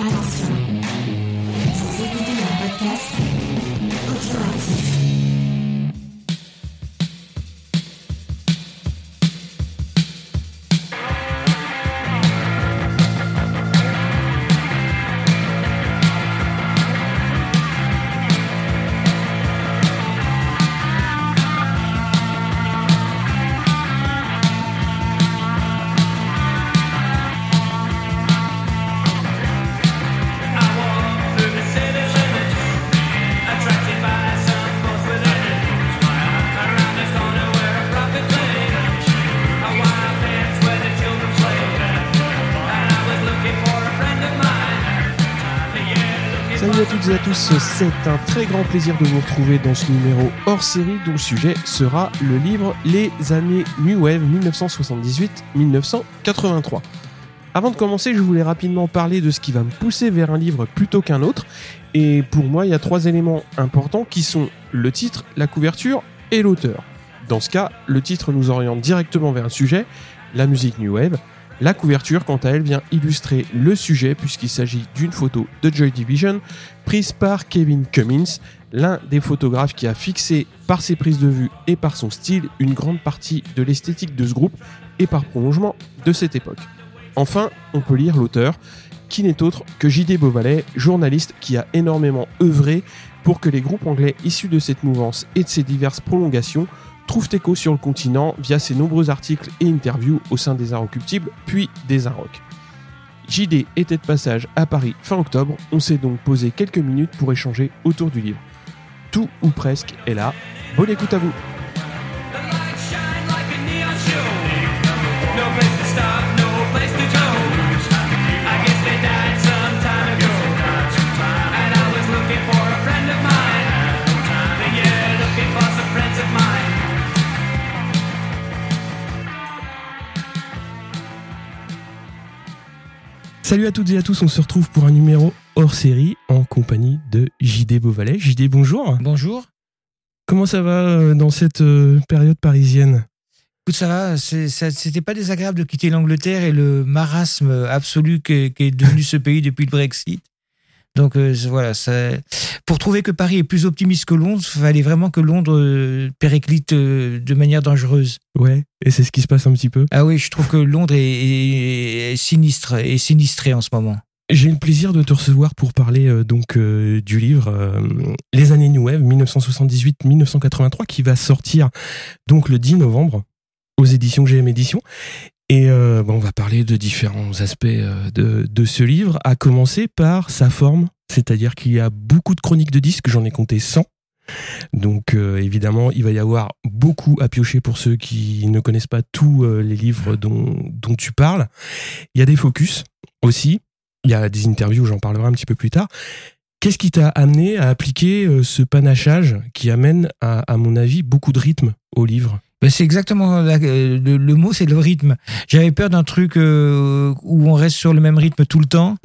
Hudson. Toutes à tous, c'est un très grand plaisir de vous retrouver dans ce numéro hors série dont le sujet sera le livre Les années New Wave 1978-1983. Avant de commencer, je voulais rapidement parler de ce qui va me pousser vers un livre plutôt qu'un autre. Et pour moi, il y a trois éléments importants qui sont le titre, la couverture et l'auteur. Dans ce cas, le titre nous oriente directement vers un sujet, la musique New Wave. La couverture, quant à elle, vient illustrer le sujet puisqu'il s'agit d'une photo de Joy Division prise par Kevin Cummins, l'un des photographes qui a fixé par ses prises de vue et par son style une grande partie de l'esthétique de ce groupe et par prolongement de cette époque. Enfin, on peut lire l'auteur, qui n'est autre que J.D. Beauvalet, journaliste qui a énormément œuvré pour que les groupes anglais issus de cette mouvance et de ses diverses prolongations trouvent écho sur le continent via ses nombreux articles et interviews au sein des Inrecuptibles, puis des Inrock. JD était de passage à Paris fin octobre, on s'est donc posé quelques minutes pour échanger autour du livre. Tout ou presque est là, bonne écoute à vous Salut à toutes et à tous, on se retrouve pour un numéro hors série en compagnie de JD Beauvalet. JD, bonjour. Bonjour. Comment ça va euh, dans cette euh, période parisienne? Écoute, ça va, c'était pas désagréable de quitter l'Angleterre et le marasme absolu qu'est qu'est devenu ce pays depuis le Brexit. Donc euh, voilà, ça- pour trouver que Paris est plus optimiste que Londres, il fallait vraiment que Londres euh, périclite euh, de manière dangereuse. Ouais, et c'est ce qui se passe un petit peu. Ah oui, je trouve que Londres est, est- est sinistre et sinistré en ce moment. J'ai le plaisir de te recevoir pour parler euh, donc du livre Les années New Wave 1978-1983 qui va sortir donc le 10 novembre aux éditions GM Éditions. Et euh, on va parler de différents aspects euh, de, de ce livre, à commencer par sa forme, c'est-à-dire qu'il y a beaucoup de chroniques de disques, j'en ai compté 100. Donc euh, évidemment, il va y avoir beaucoup à piocher pour ceux qui ne connaissent pas tous euh, les livres dont, dont tu parles. Il y a des focus aussi. Il y a des interviews, j'en parlerai un petit peu plus tard. Qu'est-ce qui t'a amené à appliquer euh, ce panachage qui amène, à, à mon avis, beaucoup de rythme au livre? Ben, c'est exactement la- euh, le, le mot, c'est le rythme. J'avais peur d'un truc euh, où on reste sur le même rythme tout le temps.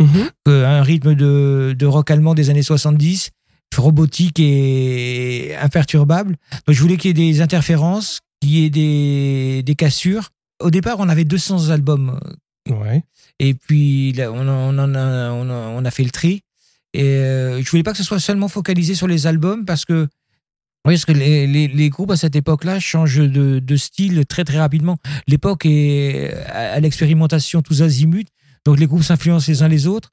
euh, un rythme de, de rock allemand des années 70, robotique et imperturbable. Donc je voulais qu'il y ait des interférences, qu'il y ait des, des cassures. Au départ, on avait 200 albums. Ouais. Et puis, là, on, en- on, en a, on, a, on a fait le tri. Et euh, je voulais pas que ce soit seulement focalisé sur les albums parce que, oui, parce que les, les, les groupes à cette époque-là changent de, de style très très rapidement. L'époque est à, à l'expérimentation tous azimuts. Donc les groupes s'influencent les uns les autres.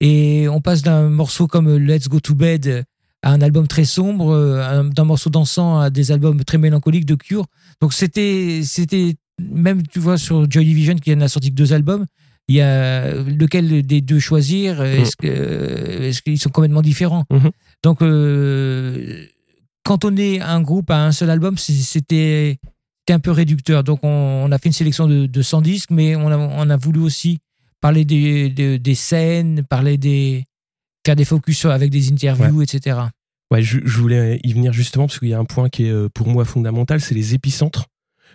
Et on passe d'un morceau comme Let's Go to Bed à un album très sombre, euh, un- d'un morceau dansant à des albums très mélancoliques de Cure. Donc c'était, c'était même tu vois sur Joy Division qui en a sorti que deux albums. Il y a lequel des deux choisir Est-ce que est-ce qu'ils sont complètement différents? Mhm. Donc euh, cantonner un groupe à un seul album, c'était un peu réducteur. Donc on, on a fait une sélection de, de 100 disques, mais on a, on a voulu aussi parler des, des, des scènes, parler des faire des focus avec des interviews, etc. Ouais, je, je voulais y venir justement parce qu'il y a un point qui est euh, pour moi fondamental, c'est les épicentres,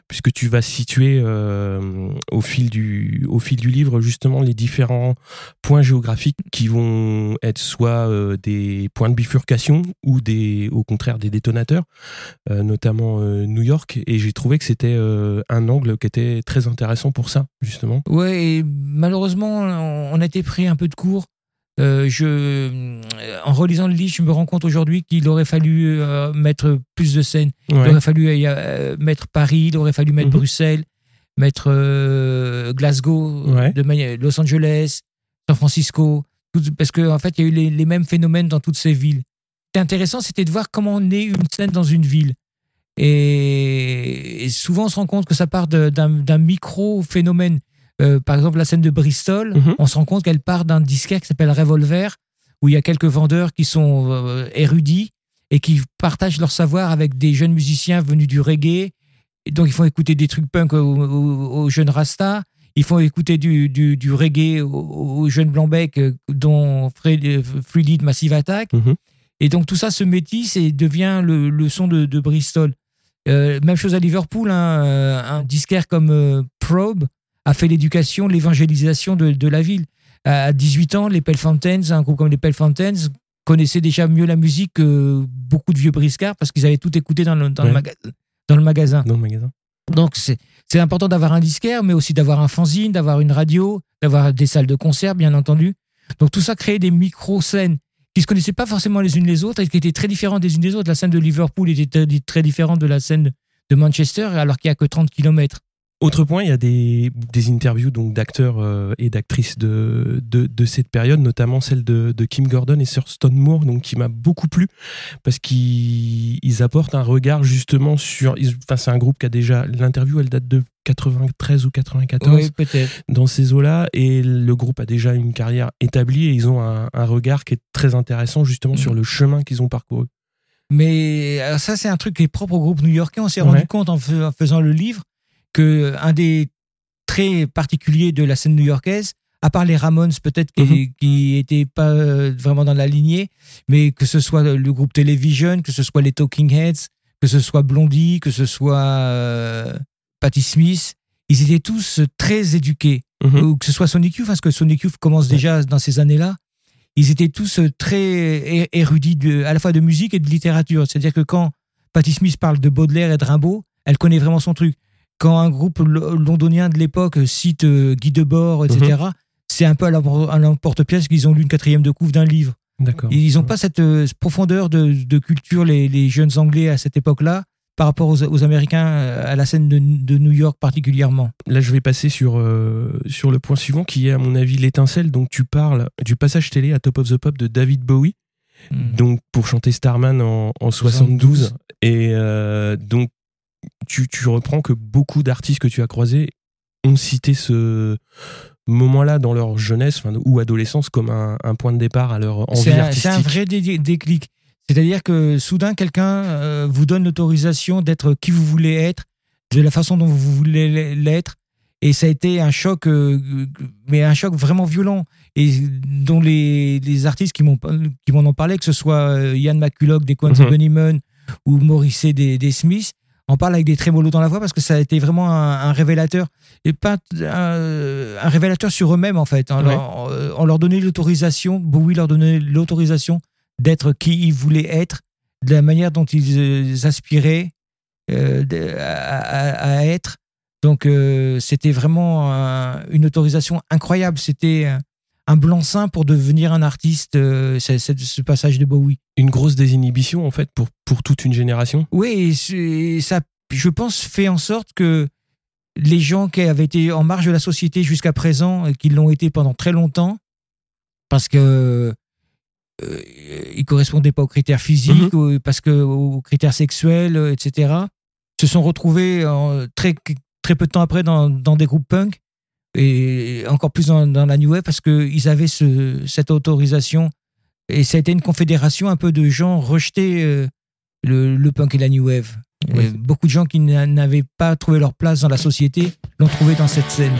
puisque tu vas situer euh, au fil du livre justement les différents points géographiques qui vont être soit euh, des points de bifurcation ou des au contraire des détonateurs, euh, notamment New York. Et j'ai trouvé que c'était un angle qui était très intéressant pour ça justement. Ouais, et malheureusement, on a été pris un peu de court Euh, je, euh, en relisant le livre, je me rends compte aujourd'hui qu'il aurait fallu euh, mettre plus de scènes. Il aurait fallu euh, mettre Paris, il aurait fallu mettre Mhm. Bruxelles, mettre Glasgow, Ouais. de manière, Los Angeles, San Francisco, tout- parce qu'en en fait, il y a eu les, les mêmes phénomènes dans toutes ces villes. C'était intéressant, c'était de voir comment naît une scène dans une ville. Et, et souvent, on se rend compte que ça part d'un micro-phénomène. Euh, par exemple, la scène de Bristol, Mhm. on se rend compte qu'elle part d'un disquaire qui s'appelle Revolver, où il y a quelques vendeurs qui sont euh, érudits et qui partagent leur savoir avec des jeunes musiciens venus du reggae. Et donc, ils font écouter des trucs punk aux, aux- aux jeunes Rasta. Ils font écouter du, du, du reggae aux, aux jeunes Blanc-Bec, euh, dont Fred- Fluidid Massive Attack. Mhm. Et donc, tout ça se métisse et devient le, le son de, de Bristol. Euh, même chose à Liverpool, hein, un disquaire comme euh, Probe a fait l'éducation, l'évangélisation de, de la ville. À 18 ans, les Pale Fountains, un groupe comme les Pale Fountains, connaissaient déjà mieux la musique que beaucoup de vieux briscards parce qu'ils avaient tout écouté dans le, dans le Ouais. maga- dans le magasin. Dans le magasin. Donc, c'est important d'avoir un disquaire, mais aussi d'avoir un fanzine, d'avoir une radio, d'avoir des salles de concert, bien entendu. Donc, tout ça créait des micro-scènes qui se connaissaient pas forcément les unes les autres et qui étaient très différentes des unes des autres. La scène de Liverpool était très, très différente de la scène de Manchester, alors qu'il n'y a que 30 km. Autre point, il y a des, des interviews donc d'acteurs euh, et d'actrices de, de, de cette période, notamment celle de, de Kim Gordon et Sir Stone Moore, donc qui m'a beaucoup plu parce qu'ils ils apportent un regard justement sur. Enfin, c'est un groupe qui a déjà l'interview, elle date de 93 ou 94 Oui, peut-être. dans ces eaux-là, et le groupe a déjà une carrière établie et ils ont un, un regard qui est très intéressant justement sur le chemin qu'ils ont parcouru. Mais alors ça, c'est un truc qui est propre au groupe new-yorkais. On s'est Ouais. rendu compte en faisant le livre que un des traits particuliers de la scène new-yorkaise, à part les Ramones peut-être qui, Mhm. qui étaient pas euh, vraiment dans la lignée, mais que ce soit le groupe Television, que ce soit les Talking Heads, que ce soit Blondie, que ce soit euh, Patti Smith, ils étaient tous très éduqués Mhm. ou que ce soit Sonic Youth, parce que Sonic Youth commence déjà dans ces années-là, ils étaient tous euh, très érudits de, à la fois de musique et de littérature. C'est-à-dire que quand Patti Smith parle de Baudelaire et de Rimbaud, elle connaît vraiment son truc. Quand un groupe lo- londonien de l'époque cite euh, Guy Debord, etc., c'est un peu à l'empor- à l'emporte-pièce qu'ils ont lu une quatrième de couve d'un livre. D'accord. Ils n'ont pas cette euh, profondeur de, de culture, les, les jeunes Anglais à cette époque-là, par rapport aux, aux Américains euh, à la scène de, de New York particulièrement. Là, je vais passer sur, euh, sur le point suivant qui est, à mon avis, l'étincelle. Donc, tu parles du passage télé à Top of the Pop de David Bowie, Mm. donc pour chanter Starman en, en 72. Et euh, donc, tu, tu reprends que beaucoup d'artistes que tu as croisés ont cité ce moment-là dans leur jeunesse enfin, ou adolescence comme un, un point de départ à leur envie un, artistique. c'est un vrai dé- déclic. C'est-à-dire que soudain, quelqu'un euh, vous donne l'autorisation d'être qui vous voulez être, de la façon dont vous voulez l'être. Et ça a été un choc, euh, mais un choc vraiment violent. Et dont les, les artistes qui m'en ont parlé, que ce soit euh, Ian McCulloch des Mhm. of Bunnyman ou Morrissey des, des Smiths, en parlent avec des trémolos dans la voix parce que ça a été vraiment un, un révélateur. Et pas un, un révélateur sur eux-mêmes, en fait. On, Ouais. leur, euh, on leur donnait l'autorisation, Bowie leur donnait l'autorisation d'être qui ils voulaient être, de la manière dont ils euh, aspiraient euh, à, à- à être. Donc, euh, c'était vraiment un- une autorisation incroyable. C'était un, blanc-seing pour devenir un artiste, euh, ce, ce- ce passage de Bowie. Une grosse désinhibition, en fait, pour, pour toute une génération. Oui, et c'est- ça, je pense, fait en sorte que les gens qui avaient été en marge de la société jusqu'à présent et qui l'ont été pendant très longtemps, parce que euh, ils correspondaient pas aux critères physiques, ou parce que aux critères sexuels, euh, etc., se sont retrouvés en- très très peu de temps après dans, dans des groupes punk et encore plus dans, dans la new wave parce qu'ils avaient ce, cette autorisation et ça a été une confédération un peu de gens rejetés euh, le, le punk et la new wave. Oui. Beaucoup de gens qui n'a- n'avaient pas trouvé leur place dans la société l'ont trouvé dans cette scène.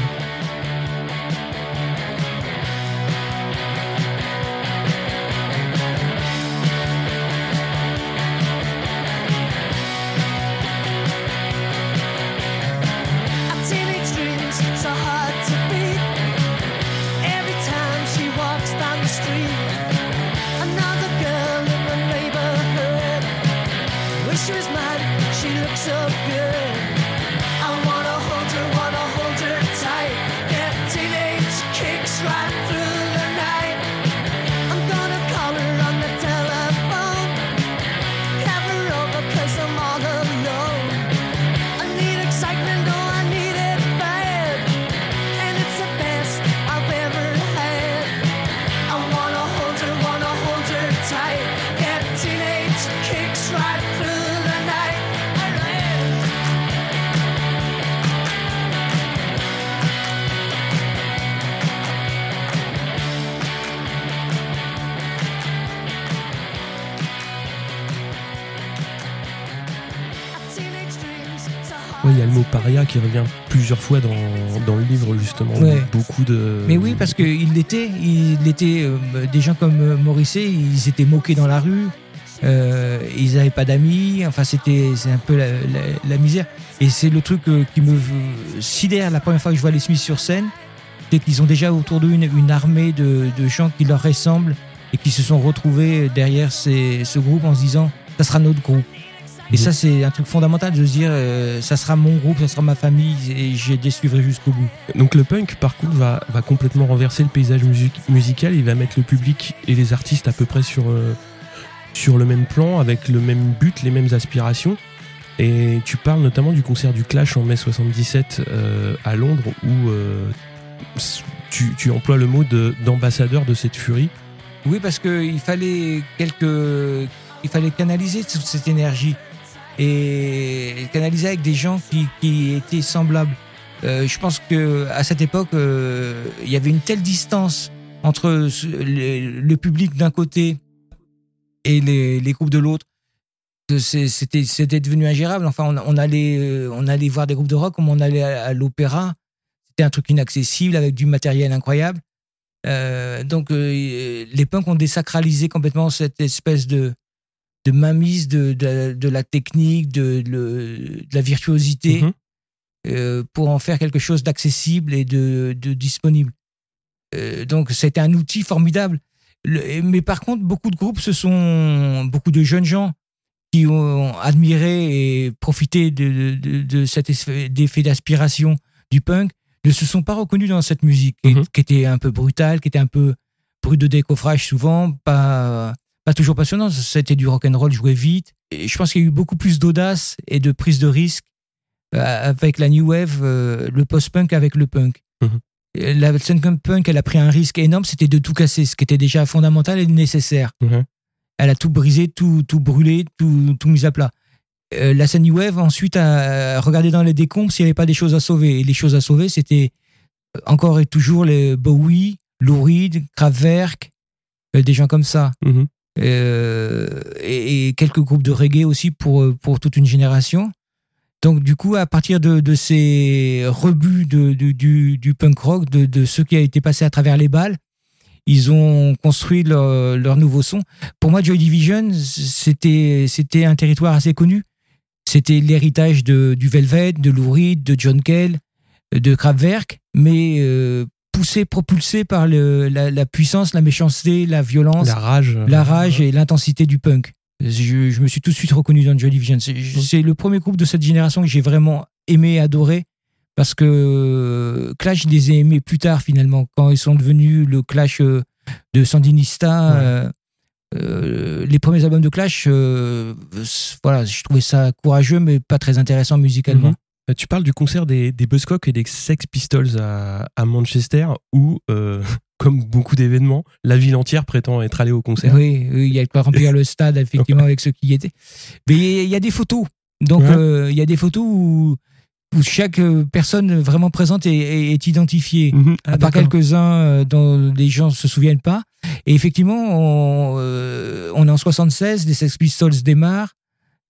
Qui revient plusieurs fois dans, dans le livre, justement. Ouais. Beaucoup de. Mais oui, parce qu'il l'était. Il l'était. euh, des gens comme euh, Morisset, ils étaient moqués dans la rue. euh, ils n'avaient pas d'amis. Enfin, c'était c'est un peu la, la- la misère. Et c'est le truc euh, qui me sidère la première fois que je vois les Smiths sur scène, c'est qu'ils ont déjà autour d'eux une, une armée de, de gens qui leur ressemblent et qui se sont retrouvés derrière ces- ce groupe en se disant ça sera notre groupe. Et ça, c'est un truc fondamental de se dire euh, ça sera mon groupe, ça sera ma famille et je les suivrai jusqu'au bout. Donc le punk, par contre, va, va complètement renverser le paysage music- musical. Il va mettre le public et les artistes à peu près sur, euh, sur le même plan, avec le même but, les mêmes aspirations. Et tu parles notamment du concert du Clash en mai 77 euh, à Londres, où tu, tu emploies le mot de- d'ambassadeur de, cette furie. Oui, parce qu'il fallait quelques, il fallait canaliser toute cette énergie et canaliser avec des gens qui, qui étaient semblables. Euh, je pense que à cette époque, euh, il y avait une telle distance entre le, public d'un côté et les, les groupes de l'autre que c'était c'était devenu ingérable. Enfin, on, on allait euh, on allait voir des groupes de rock comme on allait à, à l'opéra. C'était un truc inaccessible avec du matériel incroyable. Euh, donc euh, les punks ont désacralisé complètement cette espèce de de mainmise de, de, de la technique, de, de, de la virtuosité, Mhm. euh, pour en faire quelque chose d'accessible et de, de disponible. Euh, donc c'était un outil formidable. Le- mais par contre, beaucoup de groupes, ce sont beaucoup de jeunes gens qui ont admiré et profité de, de, de cet effet d'aspiration du punk, ne se sont pas reconnus dans cette musique, qui- Mhm. qui était un peu brutale, qui était un peu brut de décoffrage souvent, pas, pas toujours passionnant. C'était du rock and roll joué vite. Et je pense qu'il y a eu beaucoup plus d'audace et de prise de risque euh, avec la new wave, euh, le post-punk avec le punk. Mhm. La scène punk, elle a pris un risque énorme, c'était de tout casser, ce qui était déjà fondamental et nécessaire. Mhm. Elle a tout brisé, tout, tout brûlé, tout, tout mis à plat. Euh, la scène new wave ensuite a regardé dans les décombres s'il n'y avait pas des choses à sauver. Et les choses à sauver, c'était encore et toujours les Bowie, Lou Reed, Kraftwerk, euh, des gens comme ça. Mhm. Et, et quelques groupes de reggae aussi pour, euh, pour toute une génération. Donc du coup, à partir de, de ces rebuts de, du, punk rock, de, ce qui a été passé à travers les balles, ils ont construit leur, leur nouveau son. Pour moi, Joy Division, c'était un territoire assez connu. C'était l'héritage du Velvet, de Lou Reed, de John Kell, de Kraftwerk, mais euh, poussé, propulsé par le, la, la puissance, la méchanceté, la violence La rage. la rage et l'intensité du punk. Je, je me suis tout de suite reconnu dans Joy Division. C'est le premier groupe de cette génération que j'ai vraiment aimé et adoré parce que Clash, je les ai aimés plus tard finalement, quand ils sont devenus le Clash euh, de Sandinista. Ouais. euh, euh, les premiers albums de Clash, euh, voilà, je trouvais ça courageux mais pas très intéressant musicalement. Mhm. Euh, Tu parles du concert des, des Buzzcocks et des Sex Pistols à, à Manchester où, euh, comme beaucoup d'événements, la ville entière prétend être allée au concert. Oui, oui, il y a quoi remplir le stade, effectivement, avec ceux qui y étaient. Mais il y a des photos. Donc, Ouais. euh, il y a des photos où, où chaque euh, personne vraiment présente est, est- est identifiée. Mhm. Ah, à part d'accord. quelques-uns euh, dont les gens se souviennent pas. Et effectivement, on, euh, on est en 76, les Sex Pistols démarrent.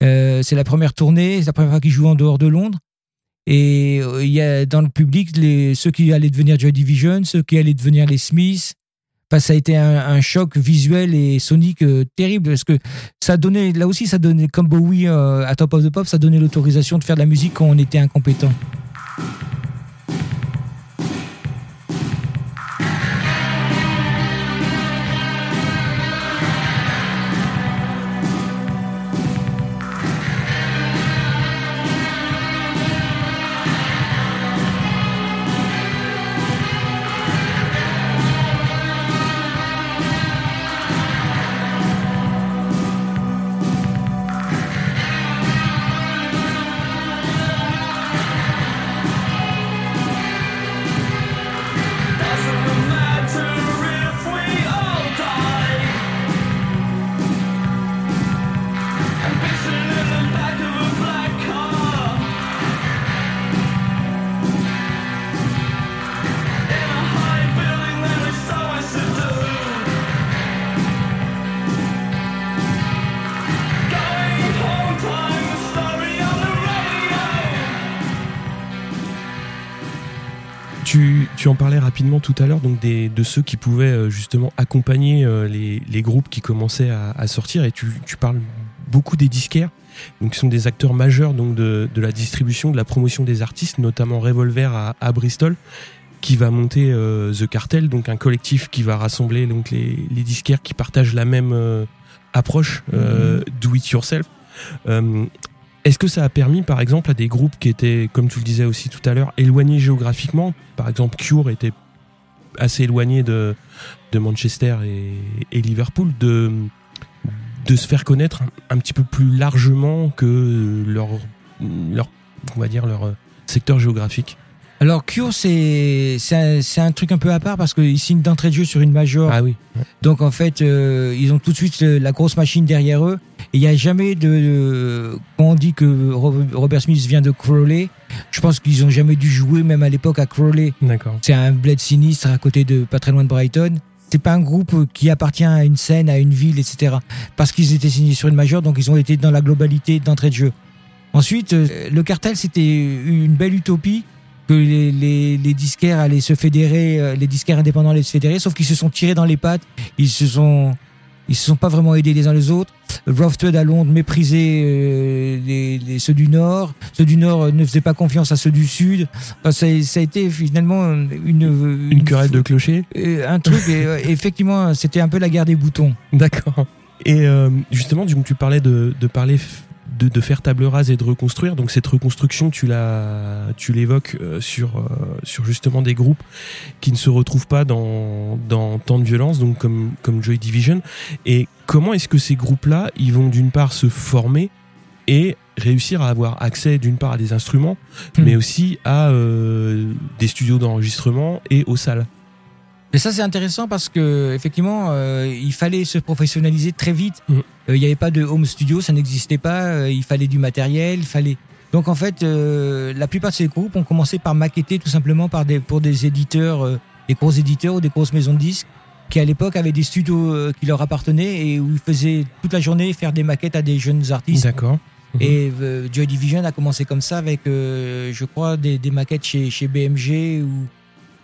Euh, c'est la première tournée, c'est la première fois qu'ils jouent en dehors de Londres. Et euh, il y a dans le public les, ceux qui allaient devenir Joy Division, ceux qui allaient devenir les Smiths. Ça a été un, un choc visuel et sonique euh, terrible parce que ça donnait, là aussi, ça donnait, comme Bowie euh, à Top of the Pop, ça donnait l'autorisation de faire de la musique quand on était incompétent. Rapidement tout à l'heure, donc des, de ceux qui pouvaient euh, justement accompagner euh, les, les groupes qui commençaient à, à sortir, et tu, tu parles beaucoup des disquaires, donc qui sont des acteurs majeurs donc de, de la distribution, de la promotion des artistes, notamment Revolver à, à Bristol, qui va monter euh, The Cartel, donc un collectif qui va rassembler donc les, les disquaires qui partagent la même euh, approche, euh, do it yourself. Est-ce que ça a permis, par exemple, à des groupes qui étaient, comme tu le disais aussi tout à l'heure, éloignés géographiquement? Par exemple, Cure était assez éloigné de, Manchester et, Liverpool, de, se faire connaître un, petit peu plus largement que leur, leur, on leur euh, secteur géographique Alors Cure, c'est c'est un, c'est un truc un peu à part parce qu'ils signent d'entrée de jeu sur une major. Ah oui. Donc en fait, euh, ils ont tout de suite la grosse machine derrière eux. Et il n'y a jamais de, de- Quand on dit que Ro- Robert Smith vient de Crowley, je pense qu'ils ont jamais dû jouer, même à l'époque, à Crowley. D'accord. C'est un bled sinistre à côté de pas très loin de Brighton. C'est pas un groupe qui appartient à une scène, à une ville, etc. Parce qu'ils étaient signés sur une majeure, donc ils ont été dans la globalité d'entrée de jeu. Ensuite, euh, le cartel, c'était une belle utopie que les, les, les disquaires allaient se fédérer, euh, les disquaires indépendants allaient se fédérer, sauf qu'ils se sont tirés dans les pattes, ils se sont, ils se sont pas vraiment aidés les uns les autres. Rough Trade à Londres méprisait euh, les, les- ceux du Nord, ceux du Nord euh, ne faisaient pas confiance à ceux du Sud. Enfin, ça, ça a été finalement une, Une querelle de clocher euh, un truc, et, euh, effectivement, c'était un peu la guerre des boutons. D'accord. Et euh, justement, donc, tu parlais de, de parler de, de faire table rase et de reconstruire. Donc cette reconstruction, tu la, tu l'évoques euh, sur euh, sur justement des groupes qui ne se retrouvent pas dans dans tant de violence, donc comme comme Joy Division. Et comment est-ce que ces groupes-là, ils vont d'une part se former et réussir à avoir accès d'une part à des instruments, Hmm. mais aussi à euh, des studios d'enregistrement et aux salles? Et ça, c'est intéressant parce que effectivement, euh, il fallait se professionnaliser très vite. Euh, Mhm. Il n'y avait pas de home studio, ça n'existait pas. euh, il fallait du matériel, il fallait. Donc en fait, euh, la plupart de ces groupes ont commencé par maqueter tout simplement par des, pour des éditeurs, euh, des gros éditeurs ou des grosses maisons de disques, qui à l'époque avaient des studios euh, qui leur appartenaient et où ils faisaient toute la journée faire des maquettes à des jeunes artistes. D'accord. Et euh, Joy Division a commencé comme ça avec, euh, je crois, des, des maquettes chez, chez BMG ou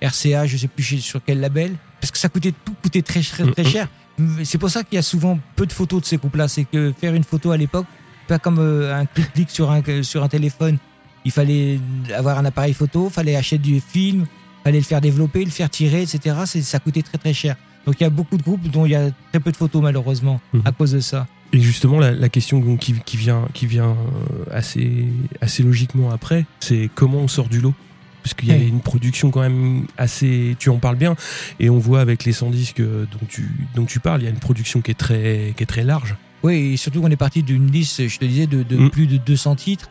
RCA, je sais plus sur quel label, parce que ça coûtait tout coûtait très très, très Mhm. cher. Mais C'est pour ça qu'il y a souvent peu de photos de ces groupes-là. C'est que faire une photo à l'époque, pas comme euh, un clic-clic sur un sur un téléphone. Il fallait avoir un appareil photo, fallait acheter du film, fallait le faire développer, le faire tirer, etc. C'est- Ça coûtait très très cher. Donc il y a beaucoup de groupes dont il y a très peu de photos malheureusement Mhm. à cause de ça. Et justement, la, la question donc, qui, qui vient, qui vient euh, assez, assez logiquement après, c'est comment on sort du lot? Parce qu'il y a Oui. une production quand même assez. Tu en parles bien, et on voit avec les 100 disques euh, dont tu, dont tu parles, il y a une production qui est très, qui est très large. Oui, et surtout qu'on est parti d'une liste, je te disais, de, de Mm. plus de 200 titres.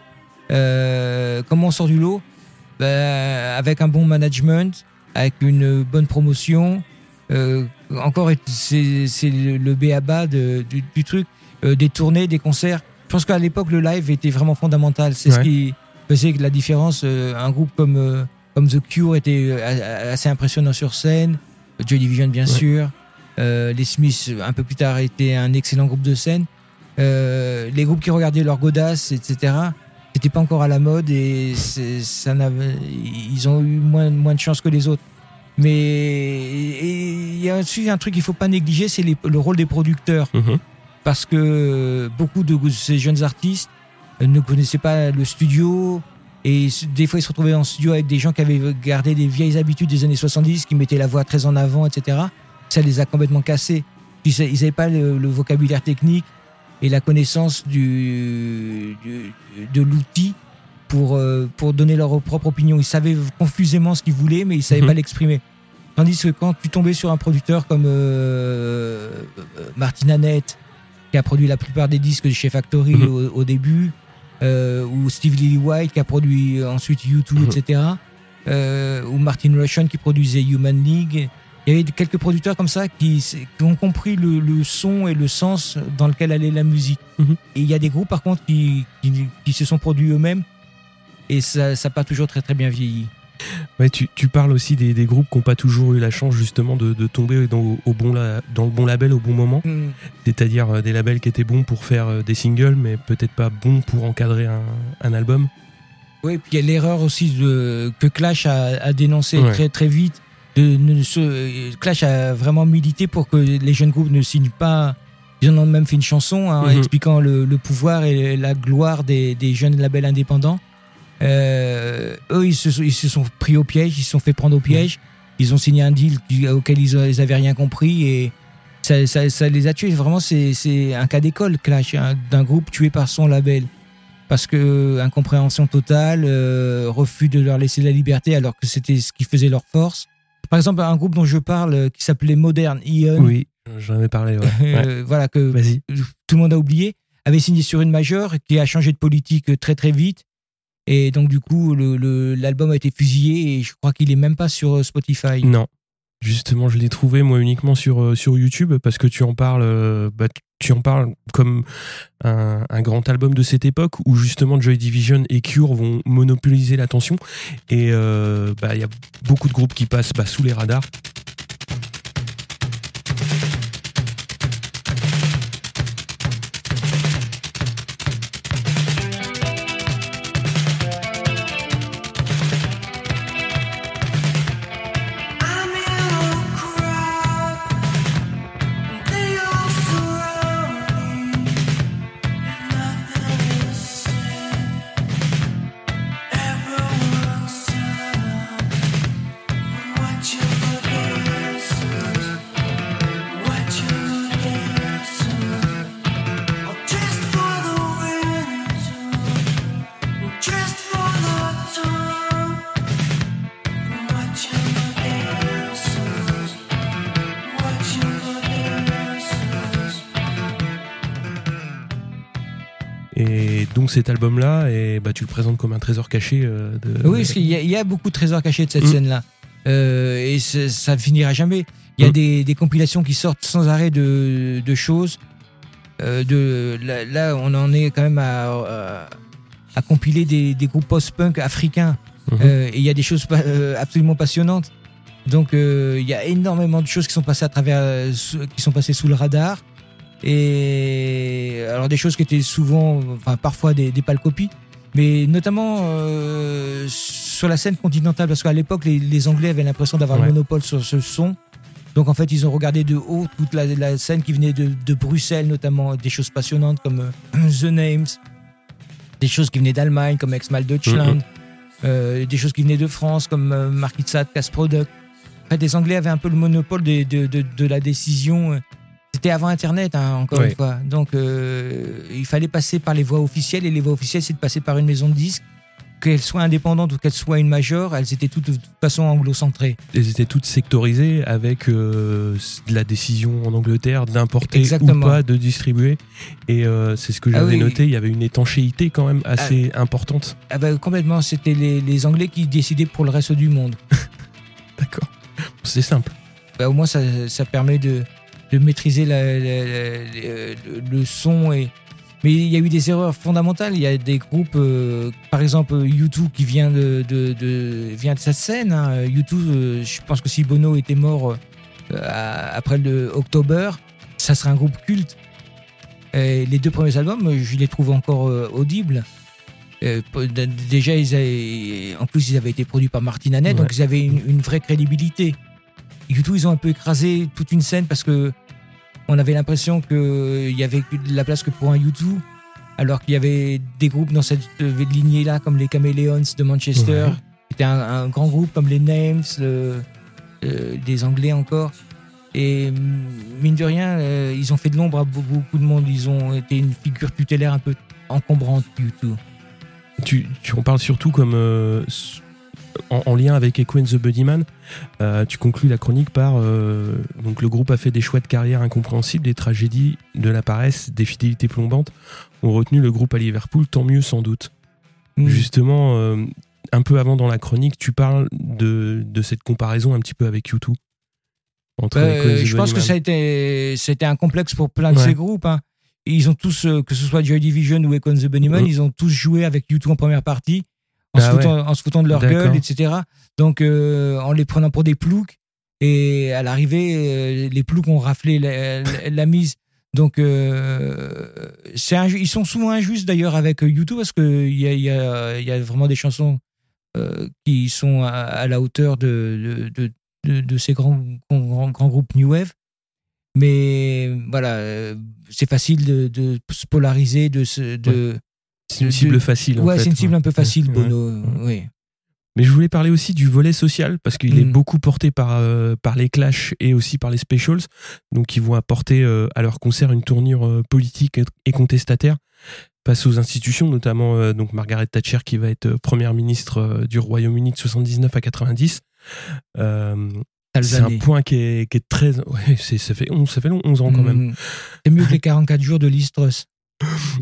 Euh, comment on sort du lot? Ben, Avec un bon management, avec une bonne promotion. Euh, encore, c'est le, béaba du, du truc, euh, des tournées, des concerts. Je pense qu'à l'époque, le live était vraiment fondamental. C'est ce qui faisait que la différence. euh, un groupe comme, euh, comme The Cure était euh, assez impressionnant sur scène. Joy Division, bien Ouais. sûr. Euh, les Smiths, un peu plus tard, étaient un excellent groupe de scène. Euh, les groupes qui regardaient leur Godas, etc., c'était pas encore à la mode et ça ils ont eu moins, moins de chance que les autres. Mais il y a aussi un truc qu'il faut pas négliger, c'est le rôle des producteurs Mhm. parce que beaucoup de ces jeunes artistes ne connaissaient pas le studio et des fois ils se retrouvaient en studio avec des gens qui avaient gardé des vieilles habitudes des années 70, qui mettaient la voix très en avant, etc. Ça les a complètement cassés. Ils n'avaient pas le, le vocabulaire technique et la connaissance du, du- de l'outil pour, euh, pour donner leur propre opinion. Ils savaient confusément ce qu'ils voulaient, mais ils savaient Mhm. pas l'exprimer. Tandis que quand tu tombais sur un producteur comme euh, euh, Martin Annette, qui a produit la plupart des disques chez Factory Mhm. au, au début, euh, ou Steve Lillywhite qui a produit ensuite U2, Mhm. etc., euh, ou Martin Russian qui produisait Human League. Il y avait quelques producteurs comme ça qui, ont compris le, le son et le sens dans lequel allait la musique. Mhm. Et il y a des groupes par contre qui, qui, qui se sont produits eux-mêmes et ça n'a pas toujours très très bien vieilli. Ouais, tu, tu parles aussi des, des groupes qui n'ont pas toujours eu la chance justement de, de tomber dans, au bon la- dans le bon label au bon moment. C'est-à-dire euh, des labels qui étaient bons pour faire euh, des singles, mais peut-être pas bons pour encadrer un, un album. Oui, puis il y a l'erreur aussi de, que Clash a, a dénoncé Ouais. très très vite. De, ne se- Clash a vraiment milité pour que les jeunes groupes ne signent pas. Ils en ont même fait une chanson hein, Mhm. expliquant le, le pouvoir et la gloire des, des jeunes labels indépendants. Euh, eux, ils se, sont- ils se sont pris au piège, ils se sont fait prendre au piège. Ils ont signé un deal auquel ils, ils avaient rien compris et ça, ça, ça les a tués. Vraiment, c'est c'est un cas d'école, Clash, hein, d'un groupe tué par son label parce que incompréhension totale, euh, refus de leur laisser la liberté alors que c'était ce qui faisait leur force. Par exemple, un groupe dont je parle euh, qui s'appelait Modern Ion, Oui, j'en avais parlé. Ouais. Ouais. euh, voilà que tout le monde a oublié, avait signé sur une majeure qui a changé de politique très très vite. Et donc du coup, le- le- l'album a été fusillé et je crois qu'il est même pas sur euh, Spotify. Non. Justement, je l'ai trouvé moi uniquement sur, euh, sur YouTube parce que tu en parles, euh, bah, tu- en parles comme un, un grand album de cette époque où justement Joy Division et Cure vont monopoliser l'attention et bah, il y a beaucoup de groupes qui passent bah, sous les radars. Cet album-là, et bah, tu le présentes comme un trésor caché euh, de. Oui, parce qu'il y, a- il y a beaucoup de trésors cachés de cette Mm. scène-là. Euh, et ça finira jamais. Il y a Mm. des, des compilations qui sortent sans arrêt de, de choses. Euh, de, là, là, on en est quand même à, à, à compiler des, des groupes post-punk africains. Mhm. Euh, et il y a des choses absolument passionnantes. Donc il y a énormément de choses qui sont passées à travers, qui sont passées sous le radar. Et alors des choses qui étaient souvent, enfin parfois des, des pâles copies, mais notamment euh, sur la scène continentale, parce qu'à l'époque les, les Anglais avaient l'impression d'avoir Ouais. le monopole sur ce son. Donc en fait ils ont regardé de haut toute la, la scène qui venait de, de Bruxelles, notamment des choses passionnantes comme euh, The Names, des choses qui venaient d'Allemagne comme Exmal Deutschland, Mhm. euh, des choses qui venaient de France comme euh, Markitsat, Casse Product. En fait, les Anglais avaient un peu le monopole de, de, de la décision. C'était avant Internet, hein, encore une fois. Donc, euh, il fallait passer par les voies officielles. Et les voies officielles, c'est de passer par une maison de disques. Qu'elles soient indépendantes ou qu'elles soient une majeure, elles étaient toutes de toute façon anglo-centrées. Elles étaient toutes sectorisées avec euh, la décision en Angleterre d'importer ou pas, de distribuer. Et euh, c'est ce que Ah j'avais oui. noté. Il y avait une étanchéité quand même assez importante. Ah ben, complètement, c'était les, les Anglais qui décidaient pour le reste du monde. D'accord. C'est simple. Bah, au moins ça, ça permet de, de maîtriser la- la- la- le, son et mais il y a eu des erreurs fondamentales il y a des groupes euh, par exemple U2 qui vient de, de, de- vient de cette scène hein. U2 euh, je pense que si Bono était mort euh, à- après le October ça serait un groupe culte Et les deux premiers albums je les trouve encore euh, audibles Euh, déjà ils avaient- en plus ils avaient été produits par Martin Annette Ouais. donc ils avaient une, une vraie crédibilité YouTube, ils ont un peu écrasé toute une scène parce que on avait l'impression qu'il y avait de la place que pour un YouTube, alors qu'il y avait des groupes dans cette euh, lignée-là, comme les Chameleons de Manchester, Ouais. qui étaient un, un grand groupe comme les Names, euh, euh, des Anglais encore. Et mm, mine de rien, euh, ils ont fait de l'ombre à be- beaucoup de monde. Ils ont été une figure tutélaire un peu encombrante, YouTube. Tu, tu en parles surtout comme en, en lien avec Echo and the Bunnyman. Euh, tu conclus la chronique par euh, donc le groupe a fait des choix de carrière incompréhensibles, des tragédies, de la paresse, des fidélités plombantes ont retenu le groupe à Liverpool, tant mieux sans doute. Mm. Justement, euh, un peu avant dans la chronique, tu parles de, de cette comparaison un petit peu avec U2. Entre Euh, Echo and the je pense que ça a été, c'était un complexe pour plein de Ouais. ces groupes. hein. Ils ont tous, que ce soit Joy Division ou Econ the Bunnyman, ils ont tous joué avec U2 en première partie, en, Ah se, foutant, en se foutant de leur gueule, etc. Donc, euh, en les prenant pour des ploucs. Et à l'arrivée, euh, les ploucs ont raflé la, la- la mise. Donc, euh, ils sont souvent injustes d'ailleurs avec YouTube parce qu'il y a, il y, a, il y a vraiment des chansons euh, qui sont à, à la hauteur de, de, de, ces grands, grands, grands groupes New Wave. Mais voilà, euh, c'est facile de, de se polariser, de se. De, C'est une cible facile. en ouais, fait, c'est une cible ouais. un peu facile, Ouais. Bono. Oui. Mais je voulais parler aussi du volet social parce qu'il est Mm. beaucoup porté par euh, par les Clash et aussi par les Specials, donc ils vont apporter euh, à leur concert une tournure euh, politique et- contestataire face aux institutions, notamment donc Margaret Thatcher qui va être première ministre du Royaume-Uni de 79 à 90. Euh, Sales c'est un point qui est, qui est très ouais, c'est ça fait 11, ça fait long, 11 ans quand même. Mm. C'est mieux que les 44 jours de Liz Truss.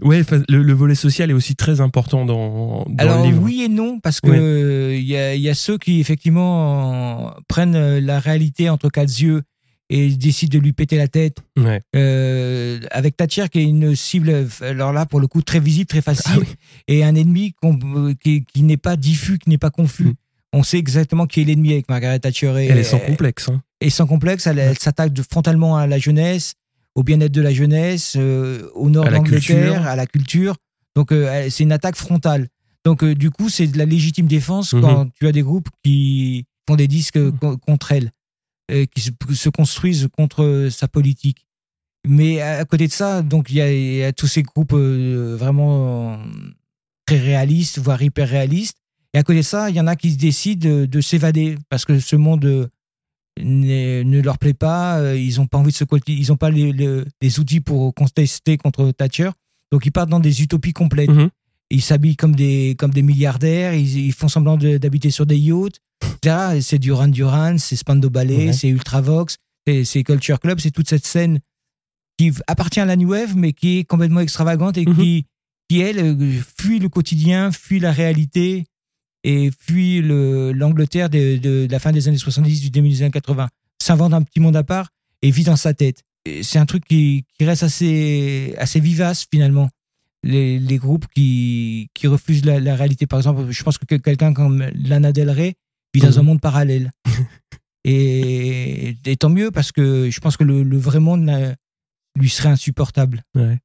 Ouais, le, le volet social est aussi très important dans, dans Alors le livre. oui et non parce que Ouais. euh, il y, a, il y a ceux qui effectivement prennent euh, la réalité entre quatre yeux et décident de lui péter la tête. Ouais. Euh, avec Thatcher qui est une cible, alors là pour le coup très visible, très facile, Ah oui. et un ennemi qui, qui n'est pas diffus, qui n'est pas confus. Mm. On sait exactement qui est l'ennemi avec Margaret Thatcher et, Elle est sans complexe. Hein. et sans complexe. Elle, elle s'attaque frontalement à la jeunesse, au bien-être de la jeunesse, euh, au nord la d'Angleterre, à la culture. Donc euh, c'est une attaque frontale. Donc euh, du coup c'est de la légitime défense Mhm. quand tu as des groupes qui font des disques co- contre elle, qui se, se construisent contre sa politique. Mais à côté de ça, donc il y a, il y a tous ces groupes vraiment très réalistes, voire hyper réalistes. Et à côté de ça, il y en a qui décident de, de s'évader parce que ce monde ne leur plaît pas. euh, Ils n'ont pas envie de se ils n'ont pas les, les- les outils pour contester contre Thatcher. Donc ils partent dans des utopies complètes. Mhm. Ils s'habillent comme des comme des milliardaires. Ils, ils font semblant de- d'habiter sur des yachts. C'est Duran Duran, c'est Spando Ballet, c'est Ultravox, c'est c'est Culture Club, c'est toute cette scène qui appartient à la New Wave, mais qui est complètement extravagante et Mhm. qui, qui, elle, euh, fuit le quotidien, fuit la réalité et fuit le- l'Angleterre de, de- de la fin des années 70, du début des années 80. S'invente un petit monde à part et vit dans sa tête. C'est un truc qui, qui reste assez, assez vivace finalement. Les, les groupes qui, qui refusent la, la réalité. Par exemple, je pense que que quelqu'un comme Lana Del Rey vit dans Mhm. un monde parallèle. et, et tant mieux parce que je pense que le, le vrai monde n'a- lui serait insupportable. Ouais.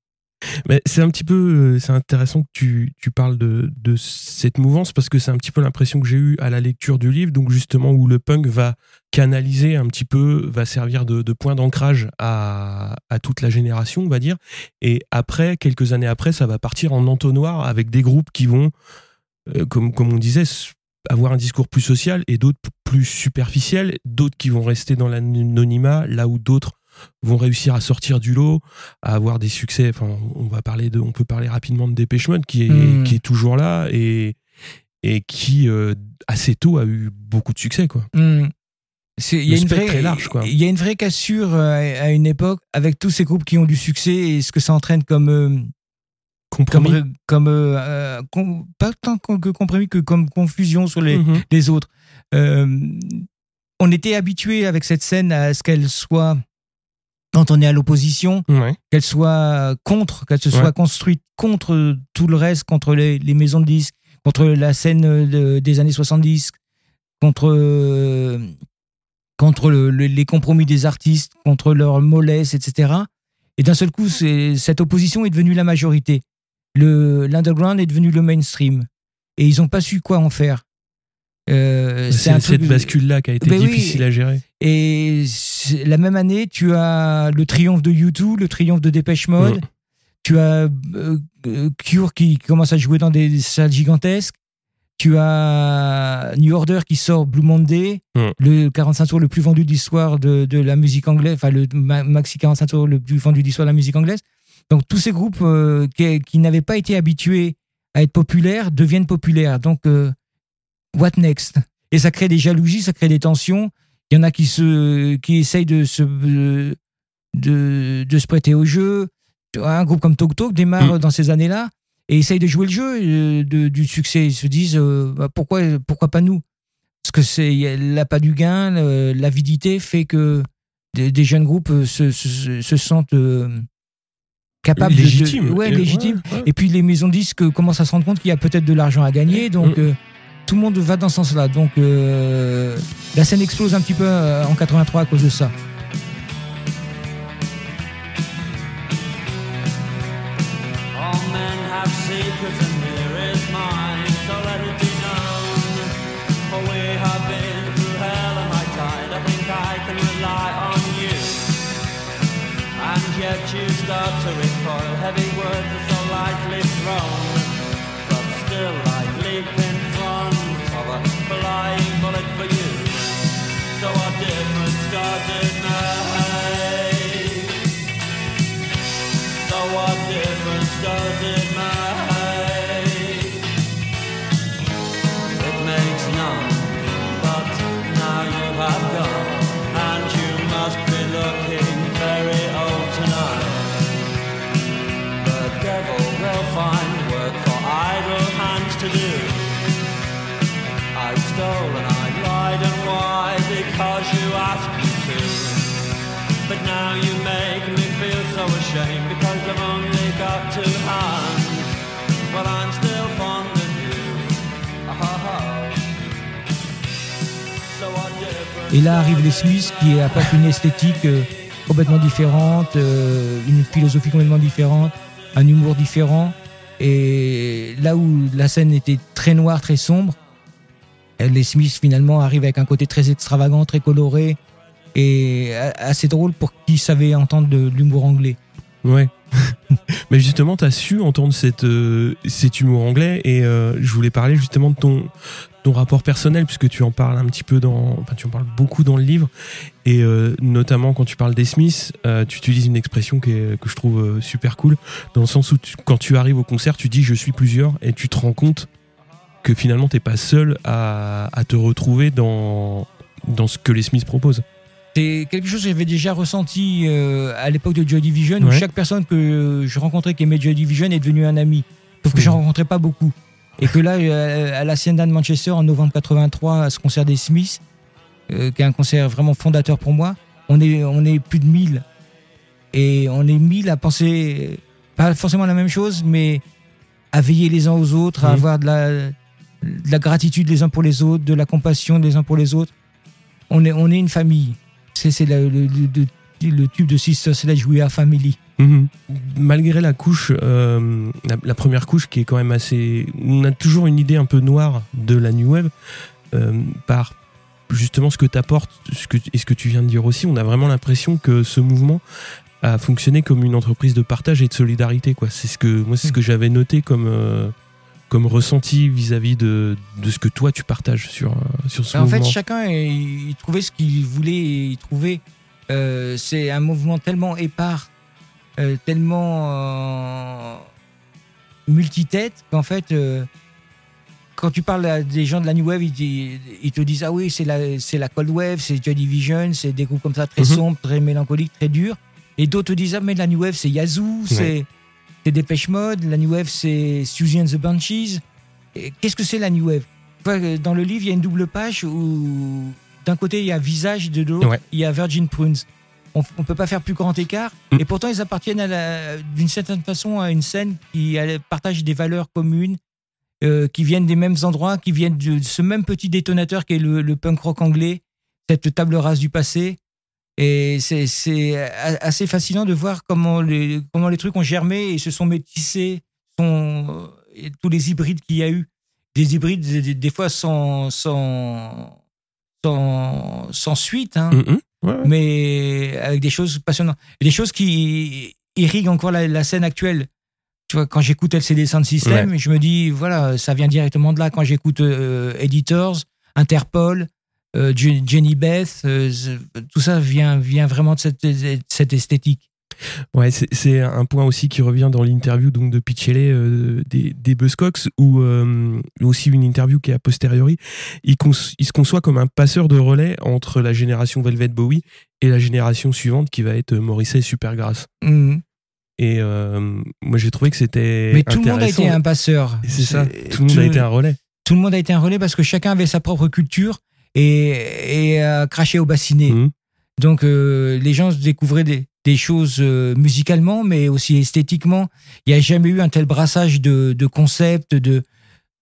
Mais c'est un petit peu, euh, c'est intéressant que tu, tu parles de, de cette mouvance parce que c'est un petit peu l'impression que j'ai eue à la lecture du livre, donc justement où le punk va canaliser un petit peu, va servir de, de point d'ancrage à, à toute la génération, on va dire. Et après, quelques années après, ça va partir en entonnoir avec des groupes qui vont, euh, comme, comme on disait, avoir un discours plus social et d'autres plus superficiels, d'autres qui vont rester dans l'anonymat, là où d'autres vont réussir à sortir du lot, à avoir des succès. Enfin, on va parler de, on peut parler rapidement de Dépêche Mode qui est, Mm. qui est toujours là et, et qui euh, assez tôt a eu beaucoup de succès, quoi. Hmm. C'est- Il y, a une vraie- large, quoi. il y a une vraie cassure euh, à une époque avec tous ces groupes qui ont du succès et ce que ça entraîne comme, euh, comme, Compromis. comme euh, euh, com- pas tant que compromis que comme confusion sur les, Mhm. les autres. Euh, on était habitué avec cette scène à ce qu'elle soit, quand on est à l'opposition, Ouais. qu'elle soit contre, qu'elle se soit Ouais. construite contre tout le reste, contre les, les maisons de disques, contre la scène de- des années 70, contre, contre le- le- les compromis des artistes, contre leur mollesse, etc. Et d'un seul coup, cette opposition est devenue la majorité. L'underground est devenu le mainstream. Et ils n'ont pas su quoi en faire. Euh, C'est un cette bascule-là qui a été Ben oui. difficile à gérer. et c'est- la même année, tu as le triomphe de U2, le triomphe de Dépêche Mode. Tu as euh, euh, Cure qui commence à jouer dans des salles gigantesques. Tu as New Order qui sort Blue Monday, Mm. le 45 tours le plus vendu de l'histoire de, de la musique anglaise, enfin le ma- maxi 45 tours le plus vendu de l'histoire de la musique anglaise. Donc tous ces groupes euh, qui, qui n'avaient pas été habitués à être populaires deviennent populaires. Donc what next? Et ça crée des jalousies, ça crée des tensions. Il y en a qui se, qui essayent de se, de, de se prêter au jeu. Un groupe comme Tok Tok démarre Mm. dans ces années-là et essaye de jouer le jeu euh, de- du succès. Ils se disent euh, bah, pourquoi, pourquoi pas nous? Parce que c'est l'appât du gain, l'avidité fait que des, des jeunes groupes euh, se, se, se sentent euh, capables de- de, Légitime. ouais, Et- légitimes. ouais, ouais. Et puis les maisons disques commencent à se rendre compte qu'il y a peut-être de l'argent à gagner, donc Mm tout le monde va dans ce sens-là. Donc euh, la scène explose un petit peu euh, en 83 à cause de ça. Et là arrivent les Smiths qui apportent une esthétique euh, complètement différente, euh, une philosophie complètement différente, un humour différent. Et là où la scène était très noire, très sombre, euh, les Smiths finalement arrivent avec un côté très extravagant, très coloré et assez drôle pour qui savait entendre de l'humour anglais. Ouais. Mais justement, tu as su entendre cette, euh, cet humour anglais et euh, je voulais parler justement de ton, ton rapport personnel puisque tu en parles un petit peu dans, enfin tu en parles beaucoup dans le livre et euh, notamment quand tu parles des Smiths, euh, tu utilises une expression qui est- que je trouve euh, super cool dans le sens où tu- quand tu arrives au concert, tu dis je suis plusieurs et tu te rends compte que finalement t'es pas seul à, à te retrouver dans dans ce que les Smiths proposent. C'est quelque chose que j'avais déjà ressenti euh, à l'époque de Joy Division, où chaque personne que je rencontrais qui aimait Joy Division est devenue un ami. Sauf que Mhm. j'en rencontrais pas beaucoup. Et que là, euh, à la Sienda de Manchester, en novembre 83, à ce concert des Smiths, euh, qui est un concert vraiment fondateur pour moi, on est, on est plus de 1000. Et on est 1000 à penser, pas forcément la même chose, mais à veiller les uns aux autres, à avoir de la, de la gratitude les uns pour les autres, de la compassion les uns pour les autres. On est, on est une famille. C'est le, le, le- le tube de Sister Sledge, We Are Family. Mhm. Malgré la couche, euh, la, la première couche qui est quand même assez, on a toujours une idée un peu noire de la new wave euh, par justement ce que t'apportes, ce que et ce que tu viens de dire aussi. On a vraiment l'impression que ce mouvement a fonctionné comme une entreprise de partage et de solidarité. Quoi. C'est ce que moi, c'est ce que j'avais noté comme euh, comme ressenti vis-à-vis de, de ce que toi tu partages sur euh, sur ce En fait, mouvement. chacun, il, trouvait ce qu'il voulait il trouvait. euh, c'est un mouvement tellement épars, euh, tellement multitête qu'en fait, quand tu parles à des gens de la New Wave, ils, te disent Ah oui, c'est la, la Cold Wave, c'est Joy Division, c'est des groupes comme ça très Mhm. sombres, très mélancoliques, très durs. Et d'autres te disent Ah, mais la New Wave, c'est Yazoo, c'est c'est Dépêche Mode, la New Wave, c'est Susie and the Bunches. Et Qu'est-ce que c'est la New Wave? Euh, Dans le livre, il y a une double page où d'un côté, il y a Visage, de l'autre, Ouais. il y a Virgin Prunes. On ne peut pas faire plus grand écart. Mm. Et pourtant, ils appartiennent d'une certaine façon à une scène qui partage des valeurs communes, euh, qui viennent des mêmes endroits, qui viennent de ce même petit détonateur qui est le, le punk rock anglais, cette table rase du passé. Et c'est assez fascinant de voir comment les, comment les trucs ont germé et se sont métissés, sont, euh, et tous les hybrides qu'il y a eu. Des hybrides, des, fois sans, sans, sans, sans suite, hein, Mhm. Ouais, ouais. mais avec des choses passionnantes. Et des choses qui irriguent encore la, la scène actuelle. Tu vois, quand j'écoute LCD Sound System, je me dis, voilà, ça vient directement de là. Quand j'écoute euh, Editors, Interpol, Jenny Beth, euh, tout ça vient, vient vraiment de cette, cette esthétique. Ouais, c'est- un point aussi qui revient dans l'interview donc de Pichele euh, des, des Buzzcocks ou euh, aussi une interview qui est a posteriori. Il, se conçoit comme un passeur de relais entre la génération Velvet Bowie et la génération suivante qui va être Morrissey Supergrass. Mhm. Et euh, moi j'ai trouvé que c'était Mais tout le monde a été un passeur. C'est ça, tout le monde a été un relais. tout le monde a été un relais parce que chacun avait sa propre culture et, et a craché au bassinet. Mhm. Donc euh, les gens découvraient des, des choses euh, musicalement, mais aussi esthétiquement. Il n'y a jamais eu un tel brassage de, de concepts, de.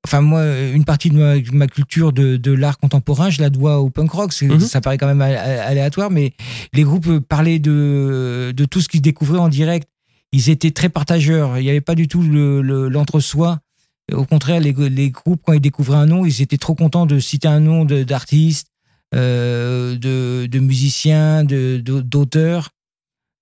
Enfin moi, une partie de ma, ma culture de, de l'art contemporain, je la dois au punk rock. Mhm. Ça paraît quand même aléatoire, mais les groupes parlaient de, de tout ce qu'ils découvraient en direct. Ils étaient très partageurs. Il n'y avait pas du tout le- le- l'entre-soi. Au contraire, les, groupes, quand ils découvraient un nom, ils étaient trop contents de citer un nom d'artiste, euh, de, de musicien, de- de- d'auteur.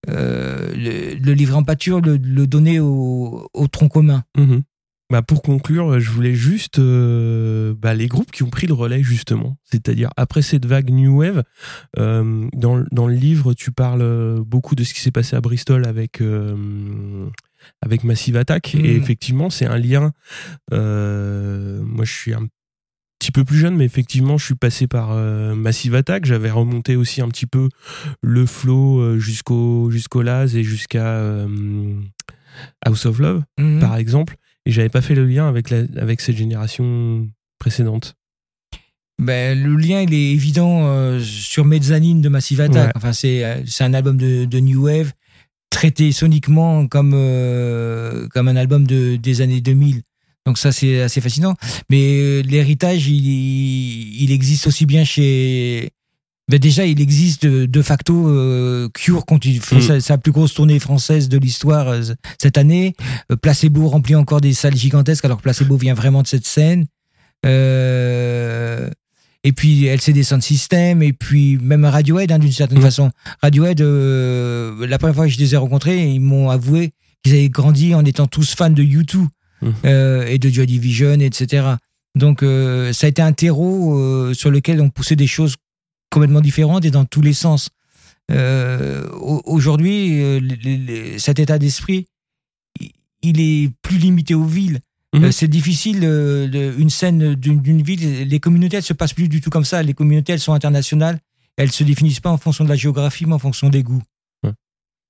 Euh, le, livrer en pâture, le, le donner au, tronc commun. Mhm. Bah pour conclure, je voulais juste euh, bah, les groupes qui ont pris le relais justement, c'est-à-dire après cette vague New Wave, euh, dans, le- livre tu parles euh, beaucoup de ce qui s'est passé à Bristol avec euh, avec Massive Attack et Mhm. effectivement c'est un lien. euh, moi je suis un petit peu plus jeune, mais effectivement je suis passé par euh, Massive Attack. J'avais remonté aussi un petit peu le flow euh, jusqu'au jusqu'au Laz et jusqu'à euh, House of Love Mhm. par exemple, et j'avais pas fait le lien avec, la, avec cette génération précédente. Ben, le lien, il est évident euh, sur Mezzanine de Massive Attack. Ouais. Enfin, c'est c'est un album de, de New Wave traité soniquement comme, euh, comme un album de, des années 2000. Donc ça, c'est assez fascinant. Mais euh, l'héritage, il, il existe aussi bien chez... Ben déjà, il existe de, facto euh, Cure quand il fait Mm. sa, plus grosse tournée française de l'histoire euh, cette année. Euh, Placebo remplit encore des salles gigantesques alors que Placebo vient vraiment de cette scène. Euh, et puis LCD Sound System, et puis même Radiohead, hein, d'une certaine Mhm. façon. Radiohead, euh, la première fois que je les ai rencontrés, ils m'ont avoué qu'ils avaient grandi en étant tous fans de U2 Mhm. euh, et de Joy Division, etc. Donc euh, ça a été un terreau euh, sur lequel on poussait des choses complètement différentes et dans tous les sens. Euh, au- Aujourd'hui, euh, cet état d'esprit, il est plus limité aux villes. Mhm. Euh, c'est difficile, euh, de- une scène d'une ville, les communautés, elles se passent plus du tout comme ça. Les communautés, elles sont internationales. Elles se définissent pas en fonction de la géographie, mais en fonction des goûts. Ouais.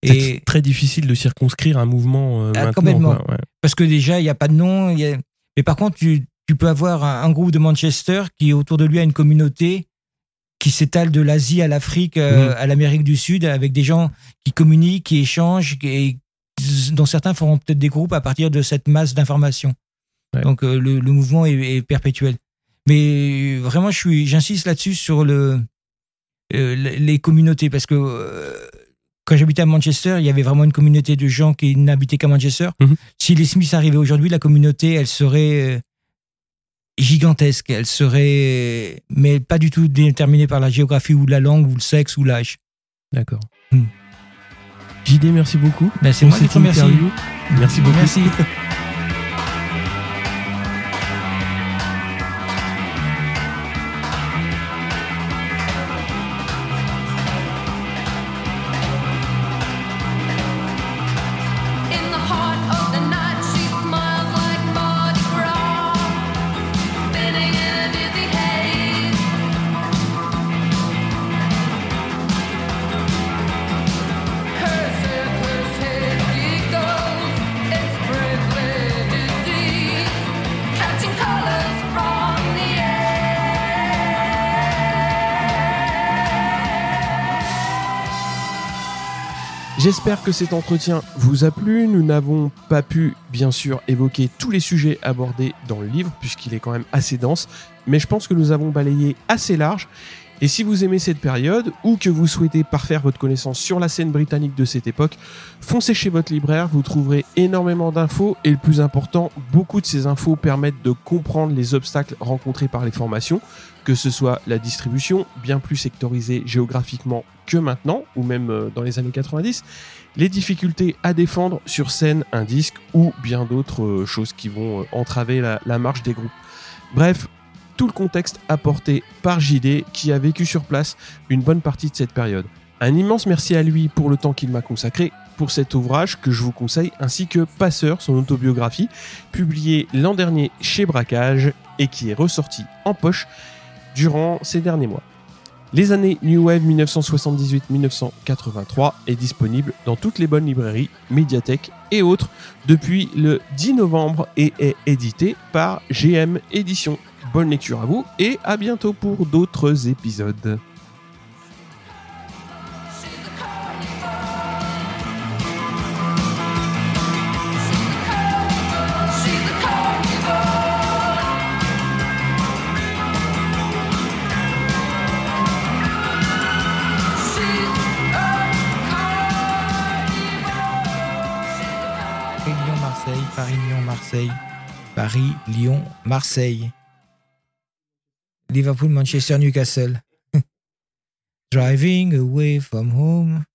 C'est très difficile de circonscrire un mouvement euh, Ah, maintenant. complètement. quoi, ouais. parce que déjà, il n'y a pas de nom. il y a- Mais par contre, tu, tu peux avoir un, un groupe de Manchester qui, autour de lui, a une communauté qui s'étale de l'Asie à l'Afrique, euh, Mhm. à l'Amérique du Sud, avec des gens qui communiquent, qui échangent, et dont certains feront peut-être des groupes à partir de cette masse d'informations. Ouais. Donc euh, le, le mouvement est, est perpétuel. Mais euh, vraiment, je suis, j'insiste là-dessus sur le, euh, les communautés, parce que quand j'habitais à Manchester, il y avait vraiment une communauté de gens qui n'habitaient qu'à Manchester. Mhm. Si les Smiths arrivaient aujourd'hui, la communauté, elle serait gigantesque. Elle serait, mais pas du tout déterminée par la géographie ou la langue ou le sexe ou l'âge. D'accord. Hmm. JD, merci beaucoup. Ben, c'est moi qui te remercie. Merci beaucoup. Merci. J'espère que cet entretien vous a plu. Nous n'avons pas pu, bien sûr, évoquer tous les sujets abordés dans le livre, puisqu'il est quand même assez dense, mais je pense que nous avons balayé assez large. Et si vous aimez cette période, ou que vous souhaitez parfaire votre connaissance sur la scène britannique de cette époque, foncez chez votre libraire, vous trouverez énormément d'infos, et le plus important, beaucoup de ces infos permettent de comprendre les obstacles rencontrés par les formations, que ce soit la distribution, bien plus sectorisée géographiquement que maintenant, ou même euh, dans les années 90, les difficultés à défendre sur scène un disque ou bien d'autres euh, choses qui vont euh, entraver la, la marche des groupes. Bref, tout le contexte apporté par JD qui a vécu sur place une bonne partie de cette période. Un immense merci à lui pour le temps qu'il m'a consacré pour cet ouvrage que je vous conseille, ainsi que Passeur, son autobiographie, publié l'an dernier chez Braquage et qui est ressorti en poche durant ces derniers mois. Les années New Wave 1978-1983 est disponible dans toutes les bonnes librairies, médiathèques et autres depuis le 10 novembre et est édité par GM Éditions. Bonne lecture à vous et à bientôt pour d'autres épisodes. Paris, Lyon, Marseille. Liverpool, Manchester, Newcastle. Driving away from home.